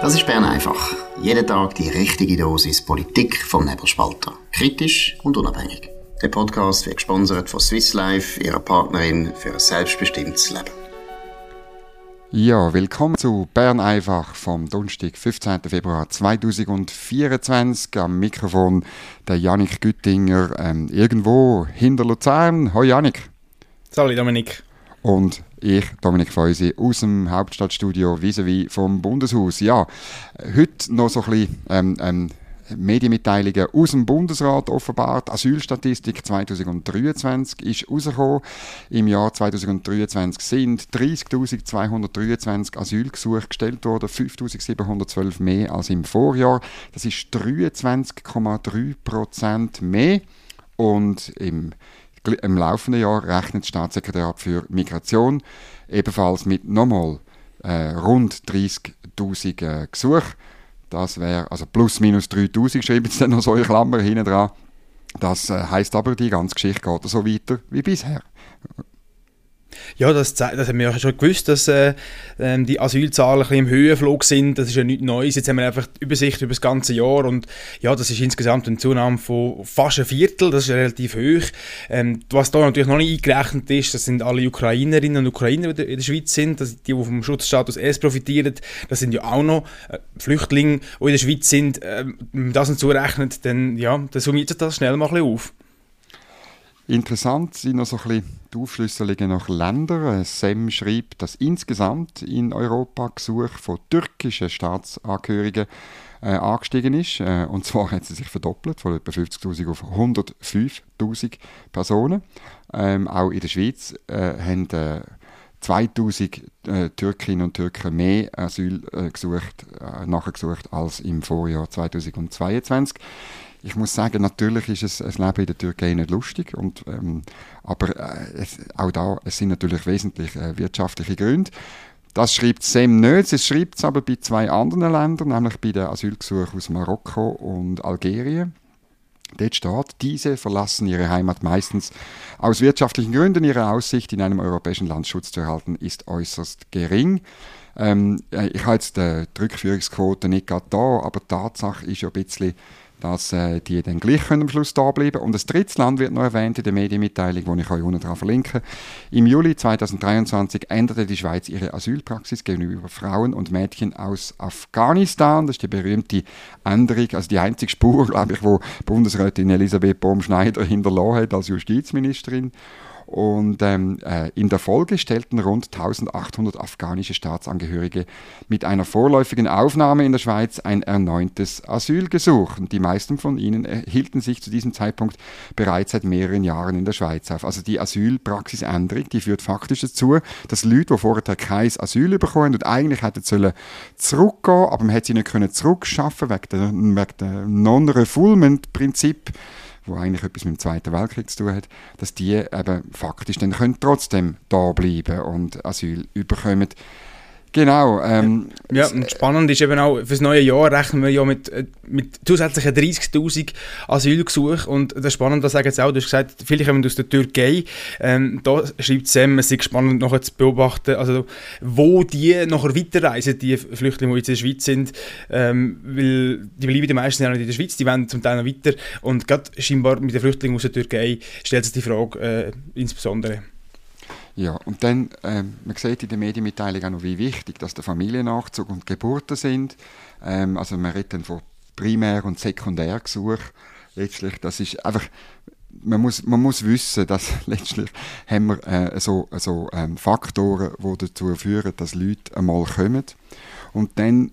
Das ist Bern einfach. Jeden Tag die richtige Dosis Politik vom Nebelspalter. Kritisch und unabhängig. Der Podcast wird gesponsert von Swiss Life, ihrer Partnerin für ein selbstbestimmtes Leben. Ja, willkommen zu Bern einfach vom Donnerstag, 15. Februar 2024. Am Mikrofon der Janik Güttinger, ähm, irgendwo hinter Luzern. Hoi Janik. Salut Dominik. Und ich, Dominik Feusi, aus dem Hauptstadtstudio vis-à-vis vom Bundeshaus. Ja, heute noch so ein bisschen ähm, ähm, Medienmitteilungen aus dem Bundesrat offenbart. Asylstatistik 2023 ist rausgekommen. Im Jahr 2023 sind 30.223 Asylgesuche gestellt worden, 5.712 mehr als im Vorjahr. Das ist 23,3 Prozent mehr. Und im im laufenden Jahr rechnet das Staatssekretariat für Migration ebenfalls mit nochmal äh, rund 30.000 äh, Gesuchen. Das wäre, also plus minus 3.000 schreiben sie dann noch so in Klammer hinten dran. Das äh, heißt aber, die ganze Geschichte geht so weiter wie bisher. Ja, das, das haben wir ja schon gewusst, dass äh, ähm, die Asylzahlen ein bisschen im Höhenflug sind. Das ist ja nichts Neues. Jetzt haben wir einfach die Übersicht über das ganze Jahr und ja, das ist insgesamt eine Zunahme von fast ein Viertel. Das ist relativ hoch. Ähm, was da natürlich noch nicht eingerechnet ist, das sind alle Ukrainerinnen und Ukrainer, die in der Schweiz sind, das, die, die vom Schutzstatus S profitieren. Das sind ja auch noch äh, Flüchtlinge, die in der Schweiz sind. Äh, wenn man das zurechnet, dann, ja, dann summiert sich das schnell mal ein bisschen auf. Interessant sind noch so ein bisschen die Aufschlüsselungen nach Ländern. SEM schreibt, dass insgesamt in Europa Gesuch von türkischen Staatsangehörigen äh, angestiegen ist. Äh, und zwar hat sie sich verdoppelt, von etwa 50.000 auf 105.000 Personen. Ähm, auch in der Schweiz äh, haben äh, 2000 äh, Türkinnen und Türken mehr Asyl äh, gesucht, äh, nachgesucht als im Vorjahr 2022 ich muss sagen, natürlich ist es, das Leben in der Türkei nicht lustig, und, ähm, aber äh, es, auch da es sind natürlich wesentlich äh, wirtschaftliche Gründe. Das schreibt SEM nicht, es schreibt es aber bei zwei anderen Ländern, nämlich bei den Asylgesuchen aus Marokko und Algerien. Dort steht, diese verlassen ihre Heimat meistens aus wirtschaftlichen Gründen. Ihre Aussicht, in einem europäischen Land Schutz zu erhalten, ist äußerst gering. Ähm, äh, ich habe jetzt die Rückführungsquote nicht gerade da, aber die Tatsache ist ja ein bisschen, dass äh, die dann gleich können am Schluss da bleiben Und das dritte Land wird noch erwähnt in der Medienmitteilung, die ich euch unten dran verlinke. Im Juli 2023 änderte die Schweiz ihre Asylpraxis gegenüber Frauen und Mädchen aus Afghanistan. Das ist die berühmte Änderung, also die einzige Spur, glaube ich, wo Bundesrätin Elisabeth Baum-Schneider hinterlassen hat als Justizministerin. Und ähm, äh, in der Folge stellten rund 1800 afghanische Staatsangehörige mit einer vorläufigen Aufnahme in der Schweiz ein erneutes Asylgesuch. Und die meisten von ihnen hielten sich zu diesem Zeitpunkt bereits seit mehreren Jahren in der Schweiz auf. Also die Asylpraxisänderung, die führt faktisch dazu, dass Leute, die vorher kein Asyl bekommen und eigentlich hätten sollen zurückgehen, aber man hätte sie nicht können zurückschaffen wegen dem Non-Refoulement-Prinzip wo eigentlich etwas mit dem Zweiten Weltkrieg zu tun hat, dass die eben faktisch dann können trotzdem da bleiben und Asyl überkommen. Genau. Ähm, ja, und spannend ist eben auch, für das neue Jahr rechnen wir ja mit, äh, mit zusätzlichen 30'000 Asylgesuchen und das ist spannend, das sagen jetzt auch, du hast gesagt, viele kommen aus der Türkei, ähm, da schreibt Sam, es ist spannend nachher zu beobachten, also wo die nachher weiterreisen, die Flüchtlinge, die jetzt in der Schweiz sind, ähm, weil die bleiben die meisten ja nicht in der Schweiz, die wollen zum Teil noch weiter und gerade scheinbar mit den Flüchtlingen aus der Türkei stellt sich die Frage äh, insbesondere. Ja, und dann, ähm, man sieht in der Medienmitteilung auch noch, wie wichtig dass der Familiennachzug und Geburten sind. Ähm, also man redet dann von Primär- und Sekundärgesuch. Letztlich, das ist einfach, man muss, man muss wissen, dass letztlich haben wir äh, so, so ähm, Faktoren, die dazu führen, dass Leute einmal kommen. Und dann,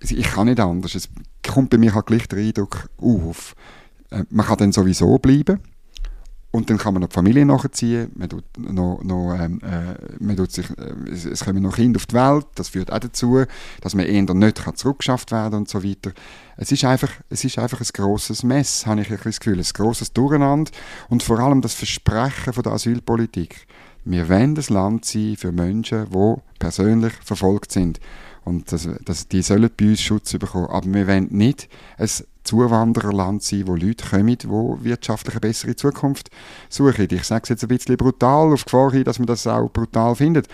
ich kann nicht anders, es kommt bei mir halt gleich der Eindruck auf, äh, man kann dann sowieso bleiben und dann kann man noch die Familie nachziehen, man tut noch, noch, ähm, äh, man tut sich, äh, es, kommen noch Kinder auf die Welt, das führt auch dazu, dass man eher nicht kann zurückgeschafft werden und so weiter. Es ist einfach, es ist einfach ein grosses Mess, habe ich ein das Gefühl, ein grosses Durcheinander und vor allem das Versprechen von der Asylpolitik. Wir wollen das Land sein für Menschen, die persönlich verfolgt sind. Und das, das, die sollen bei uns Schutz bekommen. Aber wir wollen nicht ein Zuwandererland sein, wo Leute kommen, die wirtschaftlich eine bessere Zukunft suchen. Ich sage es jetzt ein bisschen brutal, auf Gefahr hin, dass man das auch brutal findet.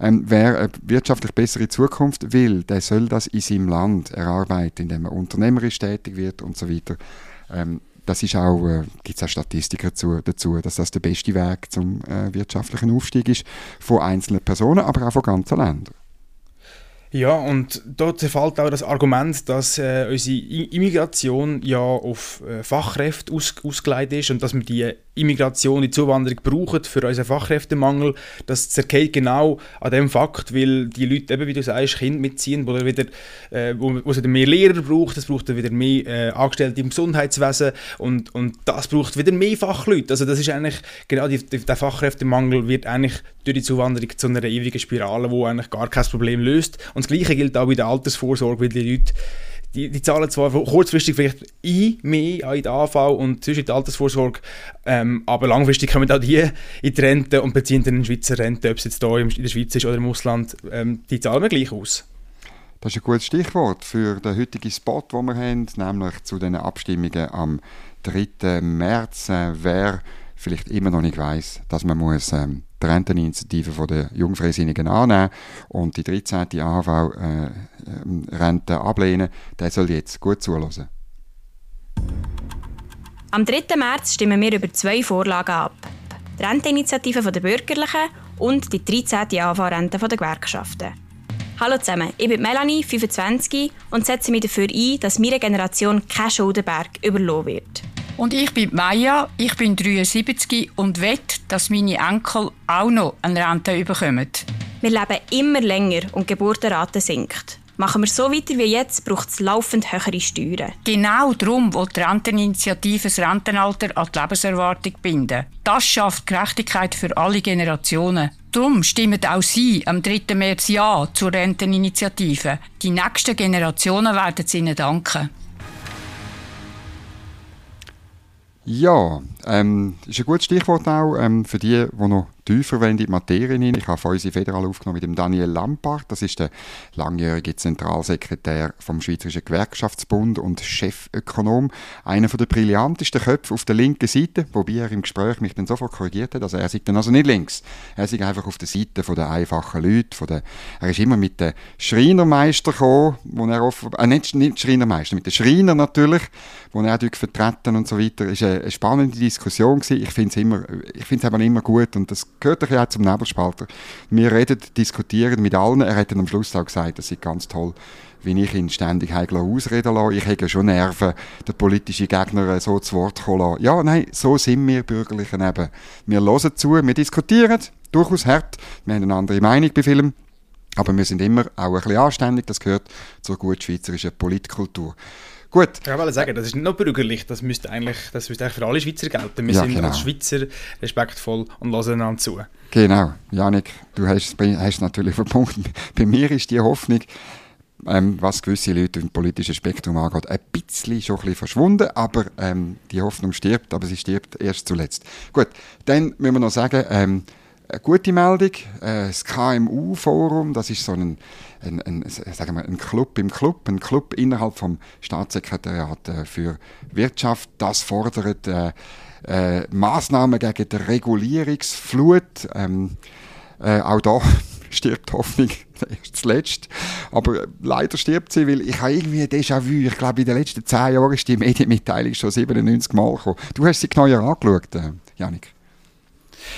Ähm, wer eine wirtschaftlich bessere Zukunft will, der soll das in seinem Land erarbeiten, indem er unternehmerisch tätig wird und so weiter. Ähm, das ist auch, äh, gibt es auch Statistiken dazu, dazu, dass das der beste Weg zum äh, wirtschaftlichen Aufstieg ist von einzelnen Personen, aber auch von ganzen Ländern. Ja, und dort fällt auch das Argument, dass äh, unsere Immigration ja auf äh, Fachkräfte aus, ausgelegt ist und dass wir die Immigration, die Zuwanderung brauchen für unseren Fachkräftemangel. Das zerkehrt genau an dem Fakt, weil die Leute, eben wie du sagst, Kinder mitziehen, wo, wieder, äh, wo, wo es wieder mehr Lehrer braucht, es braucht wieder mehr äh, Angestellte im Gesundheitswesen und, und das braucht wieder mehr Fachleute. Also das ist eigentlich, genau die, die, der Fachkräftemangel wird eigentlich durch die Zuwanderung zu einer ewigen Spirale, wo eigentlich gar kein Problem löst. Und das Gleiche gilt auch bei der Altersvorsorge, weil die Leute die, die zahlen zwar kurzfristig vielleicht ein, mehr in die AV und zwischen die Altersvorsorge, ähm, aber langfristig kommen auch die in die Rente und beziehen dann eine Schweizer Rente, ob es jetzt hier in der Schweiz ist oder im Ausland, ähm, die zahlen wir gleich aus. Das ist ein gutes Stichwort für den heutigen Spot, den wir haben, nämlich zu den Abstimmungen am 3. März. Äh, wer vielleicht immer noch nicht weiß, dass man muss ähm, die Renteninitiative der Jungfreisinnigen annehmen und die 13. AHV-Rente äh, ablehnen, der soll jetzt gut zuhören. Am 3. März stimmen wir über zwei Vorlagen ab. Die Renteninitiative der Bürgerlichen und die 13. AHV-Rente der Gewerkschaften. Hallo zusammen, ich bin Melanie, 25 und setze mich dafür ein, dass meine Generation kein Schuldenberg überlassen wird. Und ich bin Maya, ich bin 73 und wette, dass meine Enkel auch noch eine Rente bekommen. Wir leben immer länger und die Geburtenrate sinkt. Machen wir so weiter wie jetzt, braucht es laufend höhere Steuern. Genau darum will die Renteninitiative das Rentenalter an die Lebenserwartung binden. Das schafft Gerechtigkeit für alle Generationen. Darum stimmen auch Sie am 3. März Ja zur Renteninitiative. Die nächsten Generationen werden es Ihnen danken. Ja, ähm, ist ein gutes Stichwort auch ähm, für die, die noch tiefer in die Materie hinein. Ich habe von unsere Federal aufgenommen mit dem Daniel Lampard. Das ist der langjährige Zentralsekretär vom Schweizerischen Gewerkschaftsbund und Chefökonom. Einer der brillantesten Köpfe auf der linken Seite, wobei er im Gespräch mich dann sofort korrigiert hat. Also er sieht dann also nicht links. Er ist einfach auf der Seite der einfachen Leute. Von der, er ist immer mit dem Schreinermeister gekommen, wo er offen, äh, nicht, nicht Schreinermeister, mit dem Schreiner natürlich, wo er vertreten und so weiter. Eine, eine spannende Diskussion gewesen. Ich finde es immer, ich finde es immer gut und das gehört auch zum Nebelspalter. Wir reden, diskutieren mit allen. Er hat dann am Schluss auch gesagt, das ist ganz toll, wie ich ihn ständig ausreden lasse. Ich habe schon Nerven, den politischen Gegner so zu Wort kommen lassen. Ja, nein, so sind wir Bürgerlichen eben. Wir hören zu, wir diskutieren, durchaus hart. Wir haben eine andere Meinung bei Filmen. Aber wir sind immer auch ein bisschen anständig, das gehört zur gut schweizerischen Politkultur. Gut. Ich wollte sagen, das ist nicht nur bürgerlich, das müsste eigentlich, das müsste eigentlich für alle Schweizer gelten. Wir ja, sind genau. als Schweizer respektvoll und hören einander zu. Genau. Janik, du hast es natürlich verbunden. Bei mir ist die Hoffnung, ähm, was gewisse Leute im politischen Spektrum angeht, ein bisschen schon ein bisschen verschwunden, aber ähm, die Hoffnung stirbt, aber sie stirbt erst zuletzt. Gut, dann müssen wir noch sagen, ähm, eine gute Meldung. Äh, das KMU-Forum, das ist so ein, ein, ein, sagen wir, ein Club im Club, ein Club innerhalb vom Staatssekretariat äh, für Wirtschaft. Das fordert äh, äh, Maßnahmen gegen die Regulierungsflut. Ähm, äh, auch da stirbt Hoffnung erst zuletzt. Aber leider stirbt sie, weil ich habe irgendwie Déjà-vu. Ich glaube, in den letzten zehn Jahren ist die Medienmitteilung schon 97 Mal gekommen. Du hast sie genau angeschaut, äh, Janik.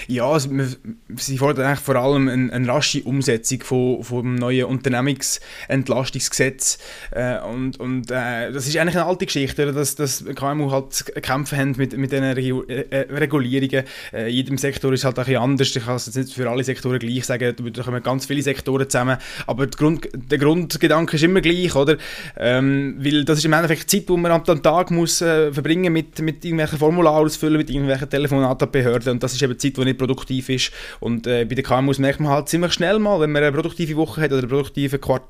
Ja, sie fordern eigentlich vor allem eine, eine rasche Umsetzung von, vom neuen Unternehmensentlastungsgesetz. Äh, und und äh, das ist eigentlich eine alte Geschichte, dass, dass KMU halt kämpfen haben mit, mit diesen äh, äh, Regulierungen. Äh, jedem Sektor ist halt ein bisschen anders. Ich kann es jetzt nicht für alle Sektoren gleich sagen, da kommen ganz viele Sektoren zusammen. Aber der, Grund, der Grundgedanke ist immer gleich, oder? Ähm, weil das ist im Endeffekt Zeit, die man am Tag muss verbringen mit, mit irgendwelchen Formularen ausfüllen, mit irgendwelchen Telefonaten Behörden. Und das ist eben Zeit, Zeit, die nicht produktiv ist. Und äh, bei den KMUs merkt man halt ziemlich schnell mal, wenn man eine produktive Woche hat oder ein,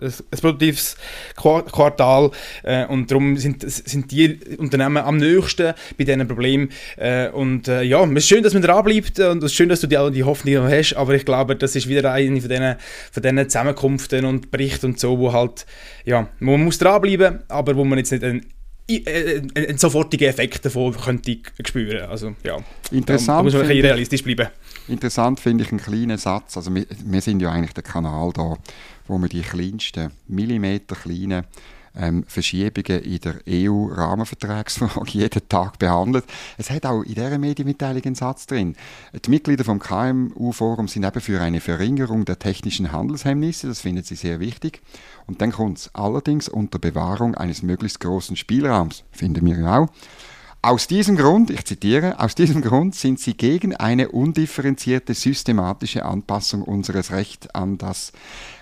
ein produktives Quartal. Äh, und darum sind, sind die Unternehmen am nächsten bei diesen Problemen. Äh, und äh, ja, es ist schön, dass man dranbleibt und es ist schön, dass du die, die Hoffnung noch hast, aber ich glaube, das ist wieder eine von diesen, von diesen Zusammenkünften und Berichten und so, wo halt, ja, man muss dranbleiben, aber wo man jetzt nicht einen äh, einen sofortigen Effekt davon könnte spüren. Also, ja, Interessant. Da, muss man ein realistisch bleiben. Interessant finde ich einen kleinen Satz. Also wir, wir, sind ja eigentlich der Kanal da, wo wir die kleinsten, Millimeter kleinen ähm, Verschiebungen in der EU-Rahmenvertragsfrage jeden Tag behandelt. Es hat auch in dieser Medienmitteilung einen Satz drin. Die Mitglieder vom KMU-Forum sind eben für eine Verringerung der technischen Handelshemmnisse, das finden sie sehr wichtig. Und dann kommt es allerdings unter Bewahrung eines möglichst großen Spielraums, finden wir auch. Aus diesem Grund, ich zitiere, aus diesem Grund sind sie gegen eine undifferenzierte systematische Anpassung unseres, Recht an das,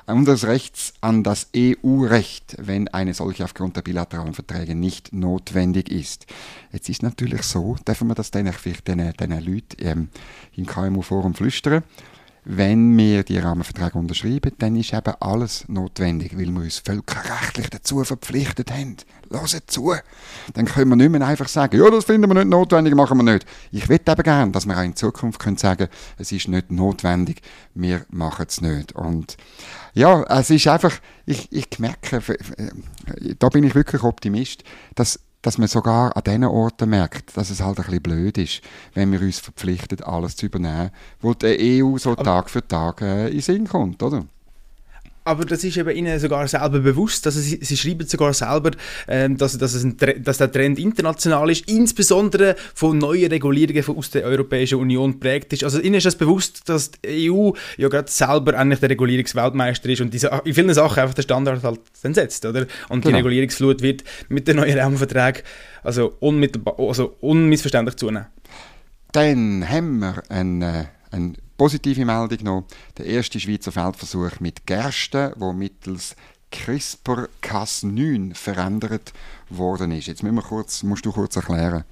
unseres Rechts an das EU-Recht, wenn eine solche aufgrund der bilateralen Verträge nicht notwendig ist. Jetzt ist natürlich so, dürfen wir das vielleicht den, den Leuten ähm, im KMU-Forum flüstern, wenn wir die Rahmenverträge unterschreiben, dann ist eben alles notwendig, weil wir uns völkerrechtlich dazu verpflichtet haben. Hört zu! Dann können wir nicht mehr einfach sagen, ja, das finden wir nicht notwendig, machen wir nicht. Ich würde eben gerne, dass wir auch in Zukunft können sagen es ist nicht notwendig, wir machen es nicht. Und ja, es ist einfach, ich, ich merke, da bin ich wirklich Optimist, dass dass man sogar an diesen Orten merkt, dass es halt ein bisschen blöd ist, wenn wir uns verpflichten, alles zu übernehmen, wo die EU so Tag für Tag äh, in Sinn kommt, oder? Aber das ist eben ihnen sogar selber bewusst, dass sie, sie schreiben sogar selber, ähm, dass, dass, es ein, dass der Trend international ist, insbesondere von neuen Regulierungen aus der Europäischen Union prägt ist. Also ihnen ist das bewusst, dass die EU ja gerade selber eigentlich der Regulierungsweltmeister ist und diese, in vielen Sachen einfach der Standard halt dann setzt, oder? Und genau. die Regulierungsflut wird mit den neuen Rahmenverträgen also, unmittelbar, also unmissverständlich zunehmen. Dann haben wir einen, äh, einen positive Meldung noch. Der erste Schweizer Feldversuch mit Gersten, wo mittels CRISPR-Cas9 verändert worden ist. Jetzt wir kurz, musst du kurz erklären,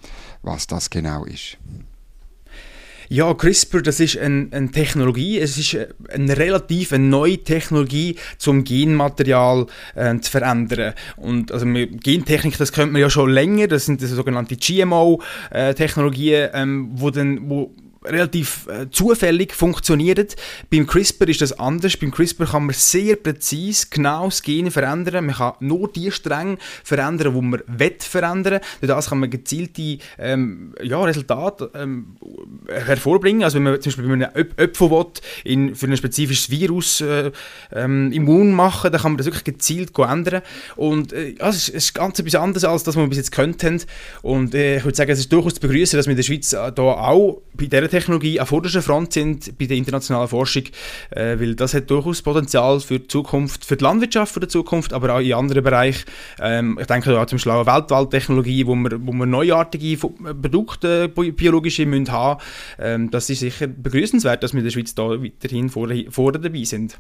was das genau ist. Ja, CRISPR, das ist eine, eine Technologie, es ist eine relativ eine neue Technologie, zum Genmaterial äh, zu verändern. Und also Gentechnik, das kennt man ja schon länger, das sind das sogenannte GMO-Technologien, äh, ähm, wo dann, wo relativ äh, zufällig funktioniert. Beim CRISPR ist das anders. Beim CRISPR kann man sehr präzise genau das Gen verändern. Man kann nur die Stränge verändern, die man will verändern. Durch das kann man gezielte ähm, ja, Resultate ähm, hervorbringen. Also wenn man zum Beispiel bei einem Öpfel in, für ein spezifisches Virus äh, ähm, immun machen, dann kann man das wirklich gezielt ändern. Und äh, ja, es, ist, es ist ganz etwas anderes, als das, was wir bis jetzt können haben. Und äh, ich würde sagen, es ist durchaus zu begrüßen, dass wir in der Schweiz äh, da auch bei dieser Technologie an vorderster Front sind bei der internationalen Forschung, äh, weil das hat durchaus Potenzial für die Zukunft, für die Landwirtschaft für die Zukunft, aber auch in anderen Bereichen. Ähm, ich denke auch zum Beispiel an Weltwaldtechnologie, wo wir, wo wir neuartige Produkte, biologische müssen haben. Ähm, das ist sicher begrüßenswert, dass wir in der Schweiz da weiterhin vorne, vorne dabei sind.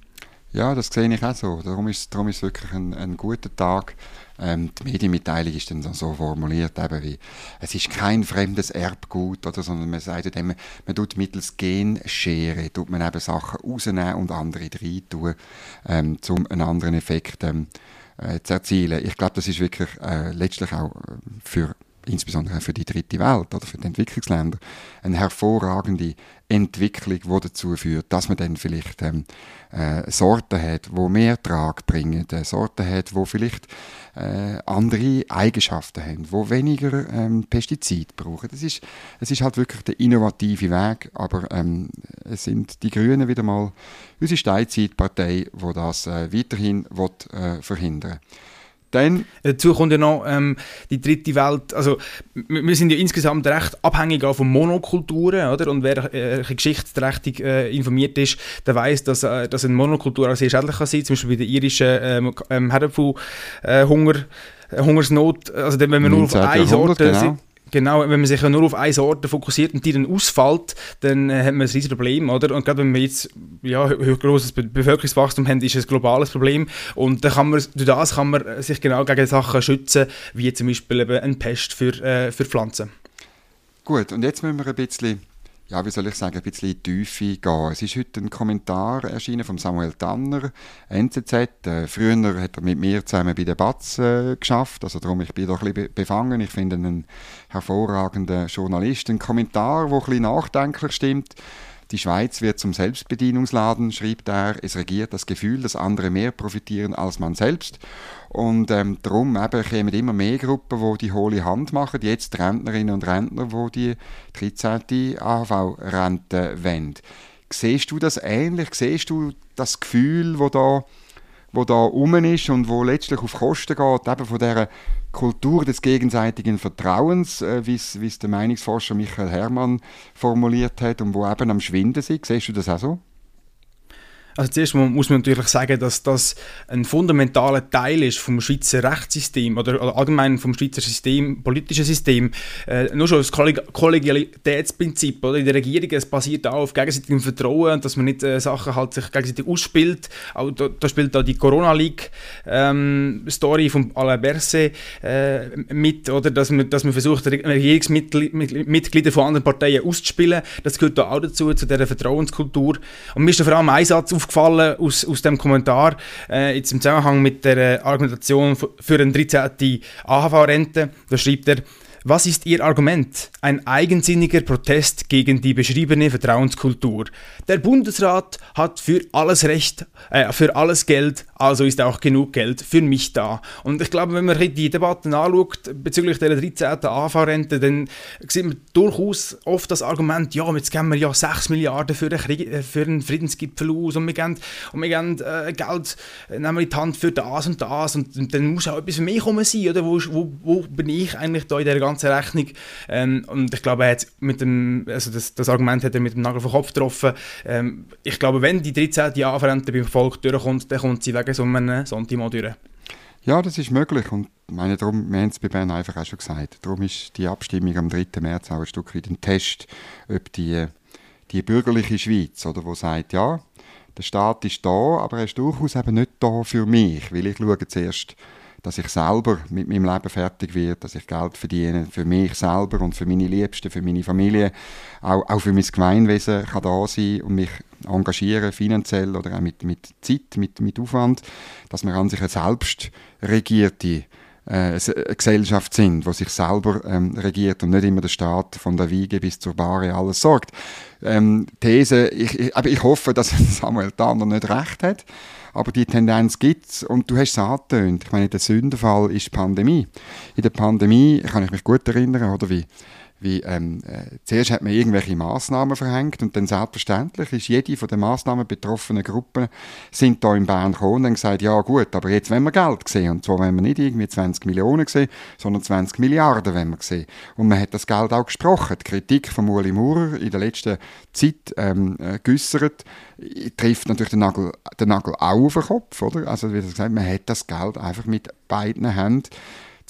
Ja, das sehe ich auch so. Darum ist, darum ist es wirklich ein, ein guter Tag ähm, die Medienmitteilung ist dann so formuliert, eben wie, es ist kein fremdes Erbgut, oder, sondern man sagt eben, man tut mittels Genschere, tut man eben Sachen rausnehmen und andere rein tun, ähm, um einen anderen Effekt ähm, äh, zu erzielen. Ich glaube, das ist wirklich äh, letztlich auch äh, für insbesondere für die dritte Welt oder für die Entwicklungsländer, eine hervorragende Entwicklung, die dazu führt, dass man dann vielleicht ähm, äh, Sorten hat, wo mehr Trag bringen, äh, Sorten hat, wo vielleicht äh, andere Eigenschaften haben, wo weniger ähm, Pestizid brauchen. Das ist, es ist halt wirklich der innovative Weg, aber ähm, es sind die Grünen wieder mal unsere Steinzeitpartei, die das äh, weiterhin will, äh, verhindern will. Dann Dazu kommt ja noch ähm, die dritte Welt. Also, wir sind ja insgesamt recht abhängig auch von Monokulturen, oder? Und wer äh, geschichtsträchtig äh, informiert ist, der weiß, dass, äh, dass eine Monokultur auch sehr schädlich kann sein. Zum Beispiel bei der irischen ähm, ähm, Herdöpfel-Hungersnot. Äh, also, wenn man nur auf eine Sorte. Genau. Genau, wenn man sich ja nur auf eine Sorte fokussiert und die dann ausfällt, dann äh, hat man ein riesiges Problem, oder? Und gerade wenn wir jetzt ja, Be Bevölkerungswachstum haben, ist es ein globales Problem. Und dann kann man, durch das kann man sich genau gegen Sachen schützen, wie zum Beispiel eben ein Pest für, äh, für Pflanzen. Gut, und jetzt müssen wir ein bisschen ja, wie soll ich sagen, ein bisschen in die Tiefe gehen. Es ist heute ein Kommentar erschienen von Samuel Tanner, NZZ. Äh, früher hat er mit mir zusammen bei der Batz äh, geschafft, also darum, ich bin doch ein bisschen befangen. Ich finde einen hervorragenden Journalist. Ein Kommentar, der ein bisschen nachdenklich stimmt. Die Schweiz wird zum Selbstbedienungsladen, schreibt er. Es regiert das Gefühl, dass andere mehr profitieren als man selbst. Und ähm, darum eben, kommen immer mehr Gruppen, die die hohle Hand machen. Jetzt Rentnerinnen und Rentner, die die 13. AHV-Rente wollen. Siehst du das ähnlich? Siehst du das Gefühl, das da wo da rum ist und wo letztlich auf Kosten geht, eben von dieser Kultur des gegenseitigen Vertrauens, äh, wie es der Meinungsforscher Michael Herrmann formuliert hat und wo eben am Schwinden sind. Siehst du das auch so? Also zuerst muss man natürlich sagen, dass das ein fundamentaler Teil ist vom Schweizer Rechtssystem oder, allgemein vom Schweizer System, politischen System. Äh, nur schon das Kollegialitätsprinzip oder in der Regierung, es basiert auch auf gegenseitigem Vertrauen, dass man nicht äh, Sachen halt sich gegenseitig ausspielt. Auch da, da spielt da die Corona League ähm, Story von Alain Berset äh, mit, oder dass man, dass man versucht Regierungsmitglieder von anderen Parteien auszuspielen. Das gehört da auch dazu zu dieser Vertrauenskultur. Und mir ist vor allem ein Satz aufgefallen aus, aus dem Kommentar, äh, jetzt im Zusammenhang mit der Argumentation für eine 13. AHV-Rente. Da schreibt er, was ist Ihr Argument? Ein eigensinniger Protest gegen die beschriebene Vertrauenskultur. Der Bundesrat hat für alles Recht, äh, für alles Geld, also ist auch genug Geld für mich da. Und ich glaube, wenn man die Debatten anschaut bezüglich der 13. AV-Rente, dann sieht man durchaus oft das Argument, ja, jetzt geben wir ja 6 Milliarden für einen, äh, für einen Friedensgipfel aus und wir geben, und wir geben äh, Geld äh, nehmen wir in die Hand für das und das und, und dann muss auch etwas für mich kommen sein, oder? Wo, wo, wo bin ich eigentlich da in der ganzen Rechnung. Ähm, und ich glaube, er hat mit dem, also das, das Argument hat er mit dem Nagel vom Kopf getroffen. Ähm, ich glaube, wenn die 13. Jahrverrente beim Volk durchkommt, dann kommt sie wegen so einem Santimo durch. Ja, das ist möglich und meine, darum, wir haben es bei Bern einfach auch schon gesagt, darum ist die Abstimmung am 3. März auch ein Stück weit ein Test, ob die, die bürgerliche Schweiz, oder, wo sagt, ja, der Staat ist da, aber er ist durchaus eben nicht da für mich, weil ich schaue zuerst dass ich selber mit meinem Leben fertig werde, dass ich Geld verdiene für mich selber und für meine Liebsten, für meine Familie, auch, auch für mein Gemeinwesen kann da sein und mich engagieren, finanziell oder auch mit, mit Zeit, mit, mit Aufwand, dass wir an sich eine selbstregierte äh, Gesellschaft sind, die sich selber ähm, regiert und nicht immer der Staat von der Wiege bis zur Bahre alles sorgt. Ähm, These, ich, ich, aber ich hoffe, dass Samuel Tanner nicht recht hat. Aber die Tendenz gibt es und du hast es angetönt. Ich meine, der Sündenfall ist die Pandemie. In der Pandemie kann ich mich gut erinnern, oder wie wie ähm, äh, zuerst hat man irgendwelche Maßnahmen verhängt und dann selbstverständlich ist jede von den Maßnahmen betroffenen Gruppen sind da in Bern gekommen und haben gesagt, ja gut, aber jetzt wollen wir Geld sehen und zwar wollen wir nicht irgendwie 20 Millionen sehen, sondern 20 Milliarden wollen wir sehen. Und man hat das Geld auch gesprochen. Die Kritik von Uli Maurer in der letzten Zeit ähm, äh, geäussert, trifft natürlich den Nagel, den Nagel auch auf den Kopf, oder? Also wie gesagt, man hat das Geld einfach mit beiden Händen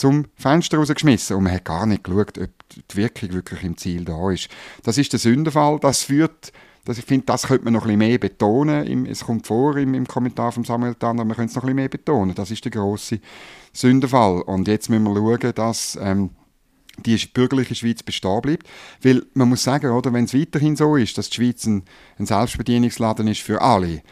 zum Fenster rausgeschmissen und man hat gar nicht geschaut, ob die Wirkung wirklich im Ziel da ist. Das ist der Sündenfall. Das führt dass ich finde, das könnte man noch ein bisschen mehr betonen. es kommt vor im, im Kommentar von Samuel Tanner, man könnte es noch ein bisschen mehr betonen. Das ist der große Sündenfall. Und jetzt müssen wir schauen, dass ähm, die bürgerliche Schweiz bestehen bleibt. Weil man muss sagen, oder, wenn es weiterhin so ist, dass die Schweiz ein, ein Selbstbedienungsladen ist für alle,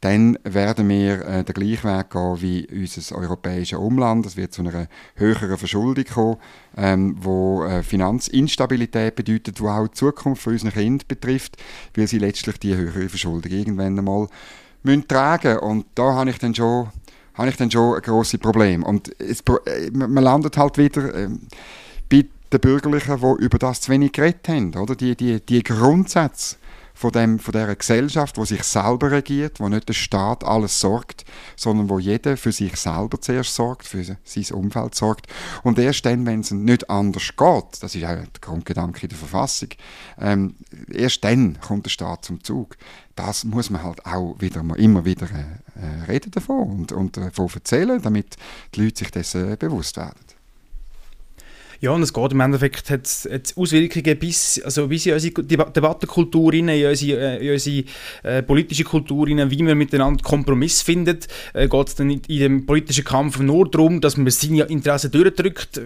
dann werden wir äh, den gleichen Weg gehen wie unser europäisches Umland. Es wird zu einer höheren Verschuldung kommen, ähm, wo äh, Finanzinstabilität bedeutet, wo auch die Zukunft von unseren Kindern betrifft, weil sie letztlich die höhere Verschuldung irgendwann einmal müssen tragen Und da habe ich dann schon, habe ich dann schon ein grosses Problem. Und es, äh, man landet halt wieder äh, bei den Bürgerlichen, die über das zu wenig geredet haben. Oder? Die, die, die Grundsätze von, dem, von dieser Gesellschaft, wo sich selber regiert, wo nicht der Staat alles sorgt, sondern wo jeder für sich selber zuerst sorgt, für sein Umfeld sorgt. Und erst dann, wenn es nicht anders geht, das ist auch der Grundgedanke der Verfassung, ähm, erst dann kommt der Staat zum Zug. Das muss man halt auch wieder, immer wieder äh, reden davon und, und davon erzählen, damit die Leute sich dessen bewusst werden. Ja, und es geht im Endeffekt hat es Auswirkungen bis, also bis in unsere Debattenkultur in unsere, in unsere äh, politische Kultur rein, wie man miteinander Kompromiss findet. Äh, geht es dann in, in dem politischen Kampf nur darum, dass man seine Interessen durchdrückt, äh,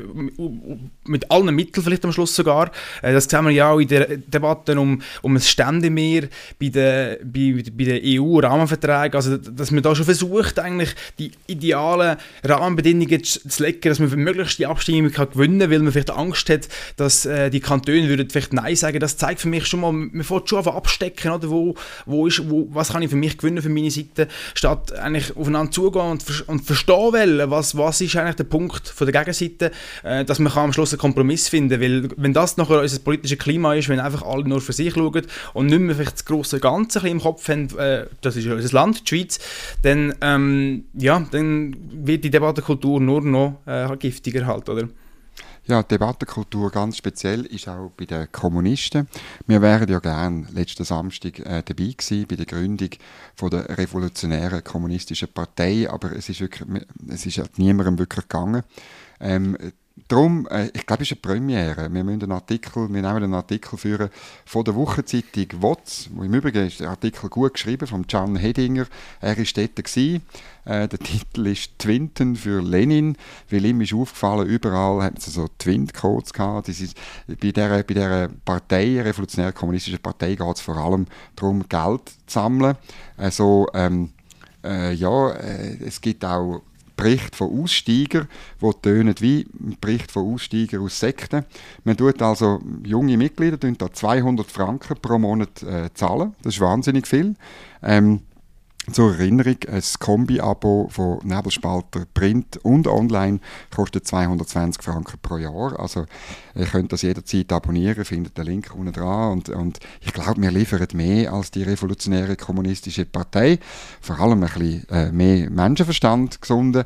mit allen Mitteln vielleicht am Schluss sogar. Äh, das sehen wir ja auch in der Debatte um, um das Ständemeer bei den, bei, bei den EU-Rahmenverträgen, also dass man da schon versucht, eigentlich die idealen Rahmenbedingungen zu, zu legen, dass man möglichst die Abstimmung kann gewinnen kann, man vielleicht Angst hat, dass äh, die Kantone würden vielleicht Nein sagen. Das zeigt für mich schon mal, man fährt schon einfach abstecken, oder? Wo, wo ist, wo, was kann ich für mich gewinnen für meine Seite, statt eigentlich aufeinander zugehen und, und verstehen wollen, was, was ist eigentlich der Punkt von der Gegenseite, äh, dass man kann am Schluss einen Kompromiss finden weil wenn das nachher unser politisches Klima ist, wenn einfach alle nur für sich schauen und nicht mehr vielleicht das große Ganze im Kopf haben, äh, das ist unser Land, die Schweiz, dann, ähm, ja, dann wird die Debattenkultur nur noch äh, giftiger halt, oder? Ja, Debattenkultur ganz speziell ist auch bei den Kommunisten. Wir wären ja gern letzten Samstag äh, dabei gewesen bei der Gründung von der revolutionären kommunistischen Partei, aber es ist wirklich, es ist halt niemandem wirklich gegangen. Ähm, Darum, äh, ich glaube, es ist eine Premiere. Wir, müssen einen Artikel, wir nehmen einen Artikel führen von der Wochenzeitung WOTS, wo im Übrigen ist der Artikel gut geschrieben, von Can Hedinger. Er war dort. Gewesen. Äh, der Titel ist «Twinten für Lenin», weil ihm ist aufgefallen, überall haben sie so Twint-Codes gehabt. Das ist, bei dieser, bei dieser Partei, revolutionär-kommunistischen Partei, geht es vor allem darum, Geld zu sammeln. Also, ähm, äh, ja, äh, es gibt auch Bericht von Aussteigern, die tönen wie Bericht von Aussteigern aus Sekten. Man tut also junge Mitglieder da 200 Franken pro Monat äh, zahlen. Das ist wahnsinnig viel. Ähm, zur Erinnerung, ein Kombi-Abo von Nebelspalter Print und Online kostet 220 Franken pro Jahr. Also ihr könnt das jederzeit abonnieren, findet den Link unten dran. Und, und ich glaube, wir liefern mehr als die revolutionäre kommunistische Partei. Vor allem ein bisschen äh, mehr Menschenverstand gesunden.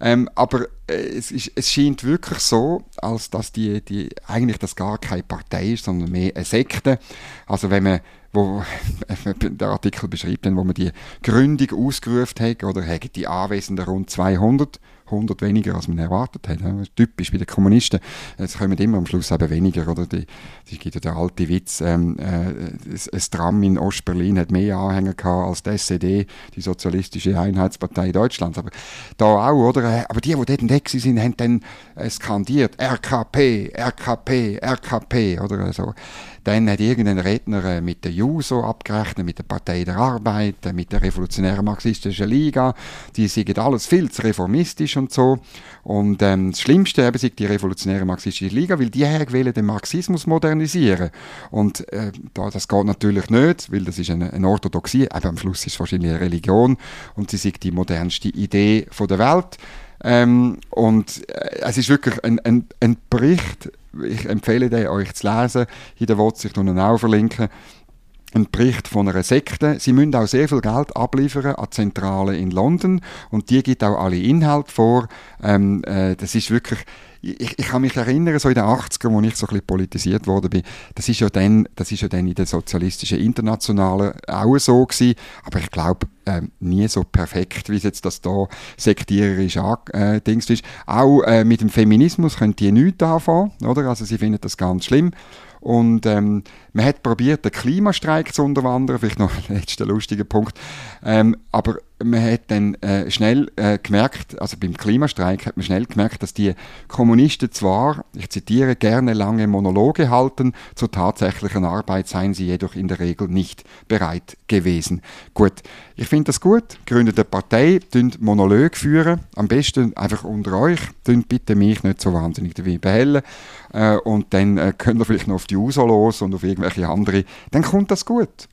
Ähm, aber äh, es, ist, es scheint wirklich so, als dass die, die eigentlich das gar keine Partei ist, sondern mehr eine Sekte. Also wenn man wo der Artikel beschreibt, wo man die Gründung ausgerufen hat, oder haben die Anwesenden rund 200 100 weniger, als man erwartet hat. Typisch bei den Kommunisten. Es kommen immer am Schluss eben weniger. Oder? Die, die gibt ja den alten Witz, ähm, äh, ein Tram in Ostberlin hat mehr Anhänger gehabt als die SED, die Sozialistische Einheitspartei Deutschlands. Aber da auch, oder? Äh, aber die, die dort entdeckt sind, haben dann äh, skandiert, RKP, RKP, RKP, oder? Also, dann hat irgendein Redner äh, mit der JUSO abgerechnet, mit der Partei der Arbeit, mit der Revolutionären Marxistischen Liga. Die sind alles viel zu reformistisch und so. Und ähm, das Schlimmste eben ist die Revolutionäre Marxistische Liga, weil die wollen den Marxismus modernisieren. Und äh, da, das geht natürlich nicht, weil das ist eine, eine Orthodoxie, aber am Schluss ist es wahrscheinlich eine Religion und sie sind die modernste Idee von der Welt. Ähm, und äh, es ist wirklich ein, ein, ein Bericht, ich empfehle den euch zu lesen, in der WhatsApp, ich verlinken, ein Bericht von einer Sekte. Sie müssen auch sehr viel Geld abliefern an Zentrale in London und die gibt auch alle Inhalte vor. Ähm, äh, das ist wirklich ich, ich kann mich erinnern, so in den 80ern, wo ich so ein bisschen politisiert worden bin, das ist ja dann, das ist ja dann in der sozialistischen Internationalen auch so gewesen, aber ich glaube, ähm, nie so perfekt, wie jetzt das da sektiererisch angedingst äh, ist. Auch äh, mit dem Feminismus können die nichts anfangen, oder? Also sie finden das ganz schlimm. Und ähm, man hat probiert, den Klimastreik zu unterwandern, vielleicht noch ein letzter lustiger Punkt. Ähm, aber man hat dann äh, schnell äh, gemerkt, also beim Klimastreik hat man schnell gemerkt, dass die Kommunisten zwar, ich zitiere, gerne lange Monologe halten, zur tatsächlichen Arbeit seien sie jedoch in der Regel nicht bereit gewesen. Gut, ich finde das gut. Gründet eine Partei, Monolog führen, am besten einfach unter euch, bitte mich nicht so wahnsinnig dabei behellen äh, und dann äh, könnt ihr vielleicht noch auf die USA los und auf irgendwelche andere, dann kommt das gut.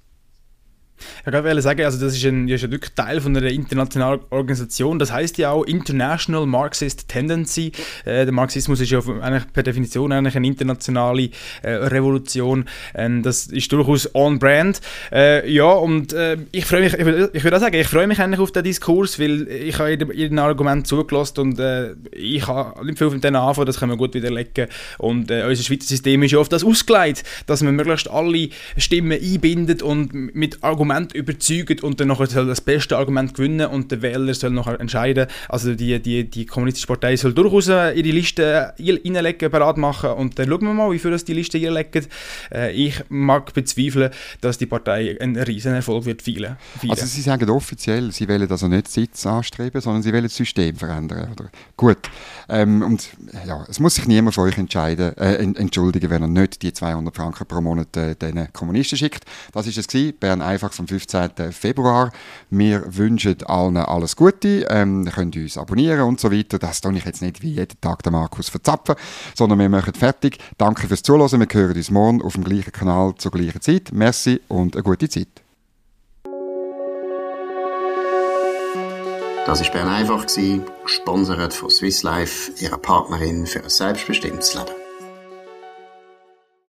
Ich wollte sagen, also das ist, ein, ist ja wirklich Teil von einer internationalen Organisation. Das heißt ja auch International Marxist Tendency. Äh, der Marxismus ist ja eigentlich per Definition eigentlich eine internationale äh, Revolution. Ähm, das ist durchaus on brand. Äh, ja, und äh, ich freue mich, ich würde ich würd auch sagen, ich freue mich eigentlich auf den Diskurs, weil ich habe jedem, jedem Argument zugelassen und äh, ich habe nicht viel von denen anfangen, das können wir gut widerlegen. Und äh, unser Schweizer System ist ja auf das ausgelegt, dass man möglichst alle Stimmen einbindet und mit Argumenten Argument überzeugt und dann nachher soll das beste Argument gewinnen und der Wähler soll nachher entscheiden. Also die, die, die kommunistische Partei soll durchaus ihre Liste reinlegen, bereit machen und dann schauen wir mal, wie viel das die Liste reinlegen. Äh, ich mag bezweifeln, dass die Partei einen riesen Erfolg wird feiern. Also Sie sagen offiziell, Sie wollen also nicht Sitz anstreben, sondern Sie wollen das System verändern. Oder? Gut. Ähm, und ja, es muss sich niemand von euch entscheiden, äh, entschuldigen, wenn er nicht die 200 Franken pro Monat äh, den Kommunisten schickt. Das ist es gewesen, Bern einfach vom 15. Februar. Wir wünschen allen alles Gute, ähm, könnt uns abonnieren und so weiter. Das tue ich jetzt nicht wie jeden Tag der Markus verzapfen, sondern wir machen fertig. Danke fürs Zuhören. Wir hören uns morgen auf dem gleichen Kanal zur gleichen Zeit. Merci und eine gute Zeit. Das war Bern einfach, gesponsert von Swiss Life, ihrer Partnerin für ein selbstbestimmtes Leben.